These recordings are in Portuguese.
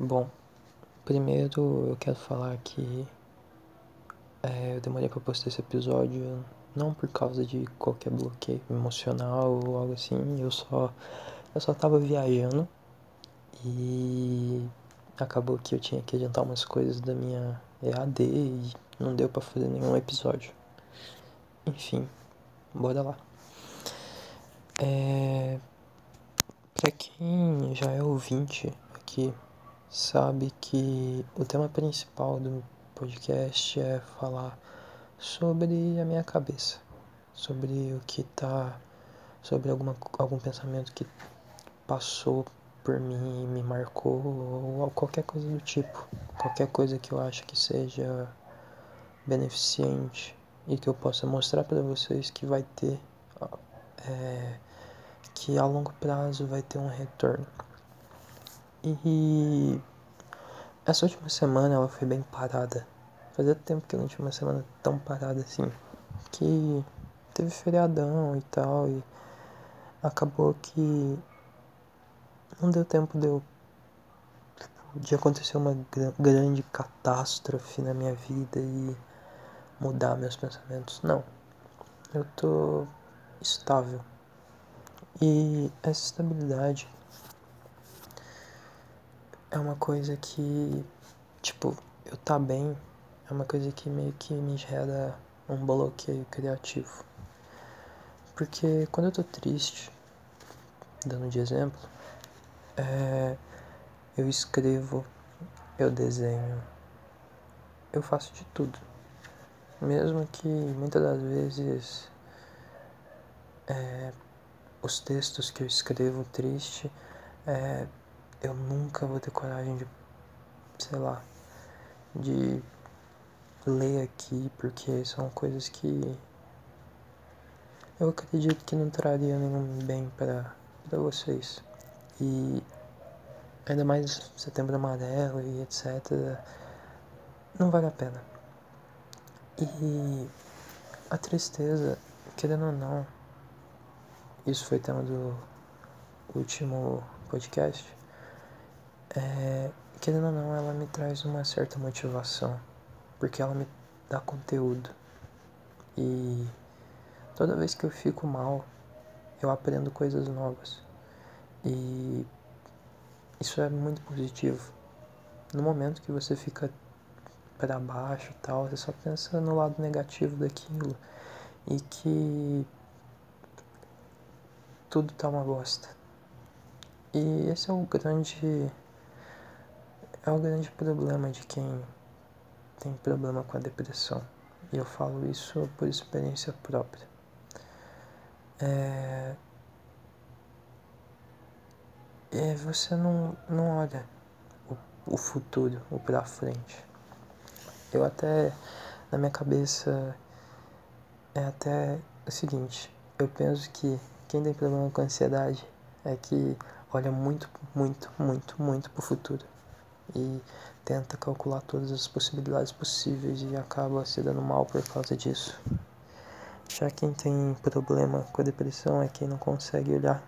Bom, primeiro eu quero falar que é, eu demorei para postar esse episódio não por causa de qualquer bloqueio emocional ou algo assim, eu só eu só tava viajando e acabou que eu tinha que adiantar umas coisas da minha EAD e não deu para fazer nenhum episódio. Enfim, bora lá. É, pra quem já é ouvinte aqui, sabe que o tema principal do podcast é falar sobre a minha cabeça, sobre o que tá, sobre alguma, algum pensamento que passou por mim e me marcou, ou qualquer coisa do tipo, qualquer coisa que eu acho que seja beneficente e que eu possa mostrar para vocês que vai ter, é, que a longo prazo vai ter um retorno. E essa última semana ela foi bem parada. Fazia tempo que eu não tinha uma semana tão parada assim. Que teve feriadão e tal, e acabou que não deu tempo de eu tipo, de acontecer uma grande catástrofe na minha vida e mudar meus pensamentos. Não. Eu tô estável. E essa estabilidade é uma coisa que, tipo, eu tá bem, é uma coisa que meio que me gera um bloqueio criativo. Porque quando eu tô triste, dando de exemplo, é, eu escrevo, eu desenho, eu faço de tudo. Mesmo que muitas das vezes é, os textos que eu escrevo triste, é, eu nunca vou ter coragem de, sei lá, de ler aqui, porque são coisas que eu acredito que não traria nenhum bem para vocês. E ainda mais setembro amarelo e etc. Não vale a pena. E a tristeza, querendo ou não, isso foi tema do último podcast. É, querendo ou não, ela me traz uma certa motivação, porque ela me dá conteúdo. E toda vez que eu fico mal, eu aprendo coisas novas. E isso é muito positivo. No momento que você fica para baixo e tal, você só pensa no lado negativo daquilo e que tudo tá uma bosta. E esse é o grande é o grande problema de quem tem problema com a depressão. E eu falo isso por experiência própria. É, é você não, não olha o, o futuro, o pra frente. Eu até, na minha cabeça, é até o seguinte, eu penso que quem tem problema com ansiedade é que olha muito, muito, muito, muito pro futuro e tenta calcular todas as possibilidades possíveis e acaba se dando mal por causa disso. Já quem tem problema com a depressão é quem não consegue olhar,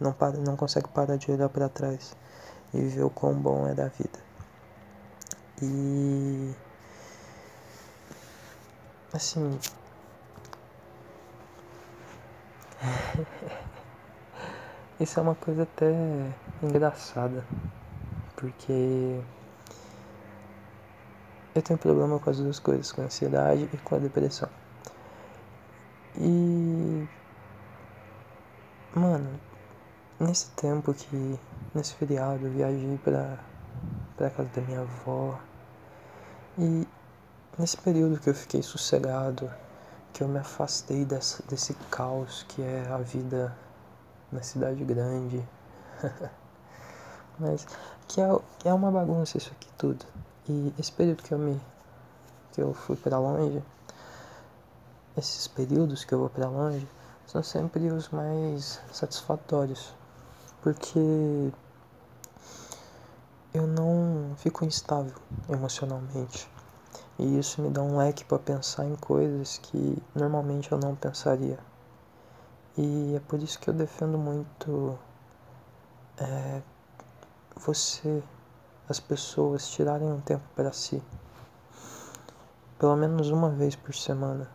não, para, não consegue parar de olhar para trás e ver o quão bom é da vida. E assim isso é uma coisa até engraçada, porque eu tenho problema com as duas coisas, com a ansiedade e com a depressão. E mano, nesse tempo que nesse feriado eu viajei pra, pra casa da minha avó e nesse período que eu fiquei sossegado, que eu me afastei desse, desse caos que é a vida na cidade grande. Mas que é, que é uma bagunça isso aqui tudo. E esse período que eu me que eu fui para longe, esses períodos que eu vou para longe são sempre os mais satisfatórios, porque eu não fico instável emocionalmente. E isso me dá um leque para pensar em coisas que normalmente eu não pensaria. E é por isso que eu defendo muito é, você as pessoas tirarem um tempo para si, pelo menos uma vez por semana,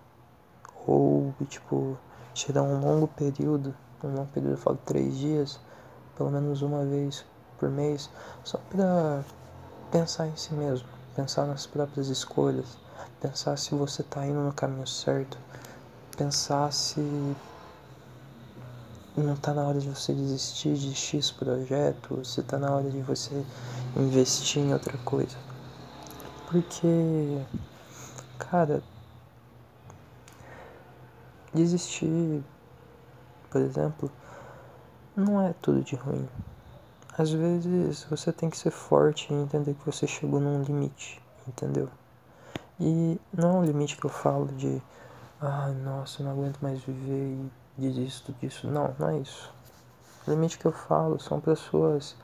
ou tipo tirar um longo período, um longo período, eu falo três dias, pelo menos uma vez por mês, só para pensar em si mesmo, pensar nas próprias escolhas, pensar se você está indo no caminho certo, pensar se não está na hora de você desistir de X projeto, se está na hora de você investir em outra coisa. Porque, cara, desistir, por exemplo, não é tudo de ruim. Às vezes você tem que ser forte e entender que você chegou num limite, entendeu? E não é um limite que eu falo de, ah, nossa, não aguento mais viver e desisto disso. Não, não é isso. O limite que eu falo são para suas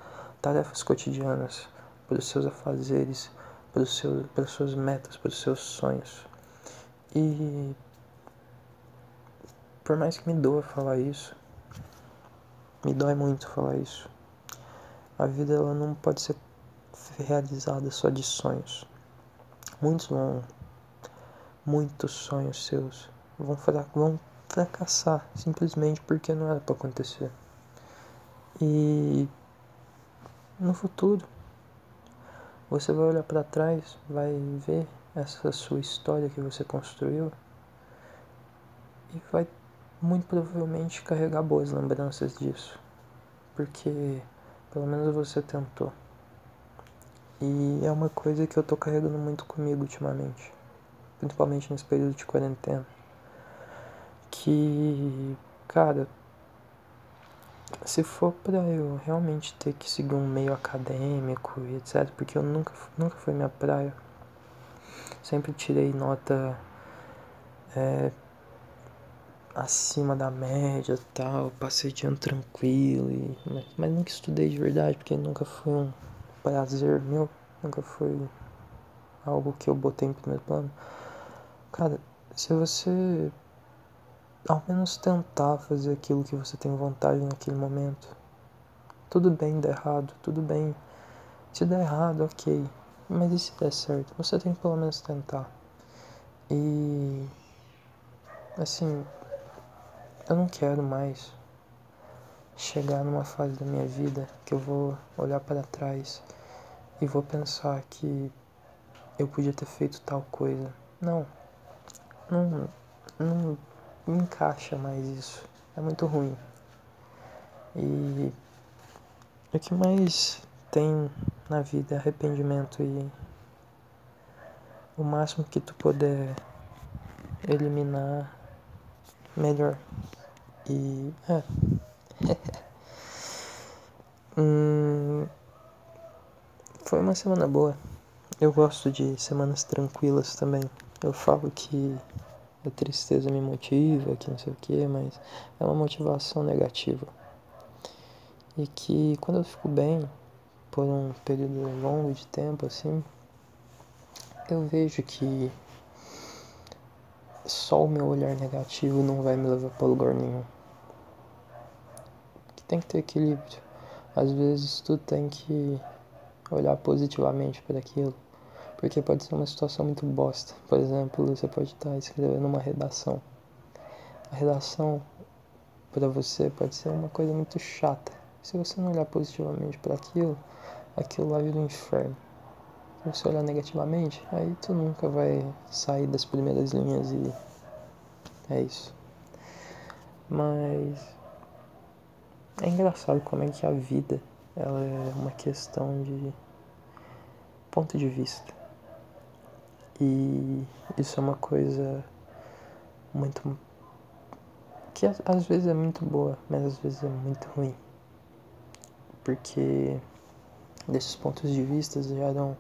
tarefas cotidianas, para os seus afazeres, para, os seus, para as suas metas, para os seus sonhos. E por mais que me doa falar isso, me dói muito falar isso. A vida ela não pode ser realizada só de sonhos. Muitos vão, muitos sonhos seus vão, vão fracassar simplesmente porque não era para acontecer. E no futuro você vai olhar para trás, vai ver essa sua história que você construiu e vai muito provavelmente carregar boas lembranças disso, porque pelo menos você tentou. E é uma coisa que eu tô carregando muito comigo ultimamente, principalmente nesse período de quarentena que, cara, se for para eu realmente ter que seguir um meio acadêmico e etc, porque eu nunca, nunca foi minha praia, sempre tirei nota é, acima da média tal, passei de ano tranquilo, e, mas, mas nunca estudei de verdade, porque nunca foi um prazer meu, nunca foi algo que eu botei em primeiro plano. Cara, se você ao menos tentar fazer aquilo que você tem vontade naquele momento. Tudo bem dar errado, tudo bem. Se der errado, ok. Mas e se der certo? Você tem que pelo menos tentar. E. Assim. Eu não quero mais chegar numa fase da minha vida que eu vou olhar para trás e vou pensar que eu podia ter feito tal coisa. Não. Não. Não encaixa mais isso. É muito ruim. E o que mais tem na vida é arrependimento e o máximo que tu puder eliminar, melhor. E é. hum, foi uma semana boa. Eu gosto de semanas tranquilas também. Eu falo que a tristeza me motiva, que não sei o que, mas é uma motivação negativa. E que quando eu fico bem, por um período longo de tempo assim, eu vejo que só o meu olhar negativo não vai me levar para lugar nenhum. Que tem que ter equilíbrio. Às vezes tu tem que olhar positivamente para aquilo porque pode ser uma situação muito bosta. Por exemplo, você pode estar escrevendo uma redação. A redação para você pode ser uma coisa muito chata. Se você não olhar positivamente para aquilo, aquilo lá vira um inferno. Se você olhar negativamente, aí tu nunca vai sair das primeiras linhas e é isso. Mas é engraçado como é que a vida ela é uma questão de ponto de vista. E isso é uma coisa muito. que às vezes é muito boa, mas às vezes é muito ruim. Porque desses pontos de vista geram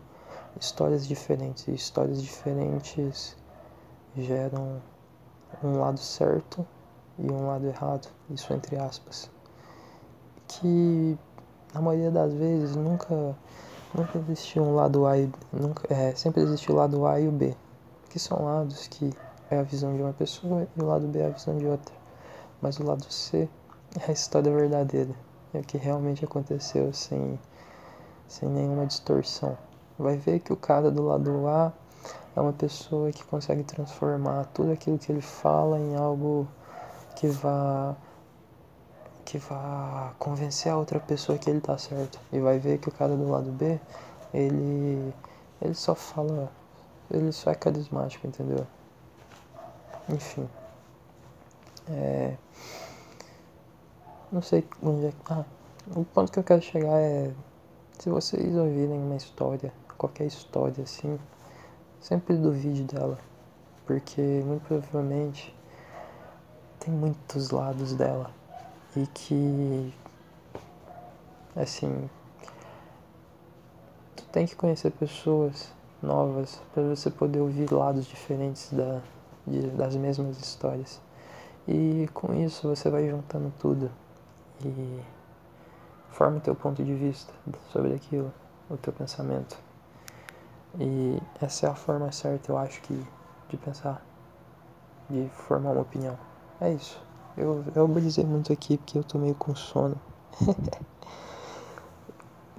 histórias diferentes. E histórias diferentes geram um lado certo e um lado errado, isso entre aspas. Que na maioria das vezes nunca Nunca existiu um lado A e nunca, é, sempre existiu o lado A e o B, que são lados que é a visão de uma pessoa e o lado B é a visão de outra. Mas o lado C é a história verdadeira, é o que realmente aconteceu sem sem nenhuma distorção. Vai ver que o cara do lado A é uma pessoa que consegue transformar tudo aquilo que ele fala em algo que vá que vá convencer a outra pessoa que ele tá certo. E vai ver que o cara do lado B, ele ele só fala, ele só é carismático, entendeu? Enfim. É, não sei onde é que. Ah, o ponto que eu quero chegar é. Se vocês ouvirem uma história, qualquer história assim, sempre duvide dela. Porque muito provavelmente tem muitos lados dela. E que. Assim. Tu tem que conhecer pessoas novas para você poder ouvir lados diferentes da, de, das mesmas histórias. E com isso você vai juntando tudo e forma o teu ponto de vista sobre aquilo, o teu pensamento. E essa é a forma certa, eu acho que, de pensar, de formar uma opinião. É isso. Eu, eu brisei muito aqui porque eu tô meio com sono.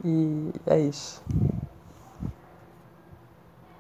e é isso.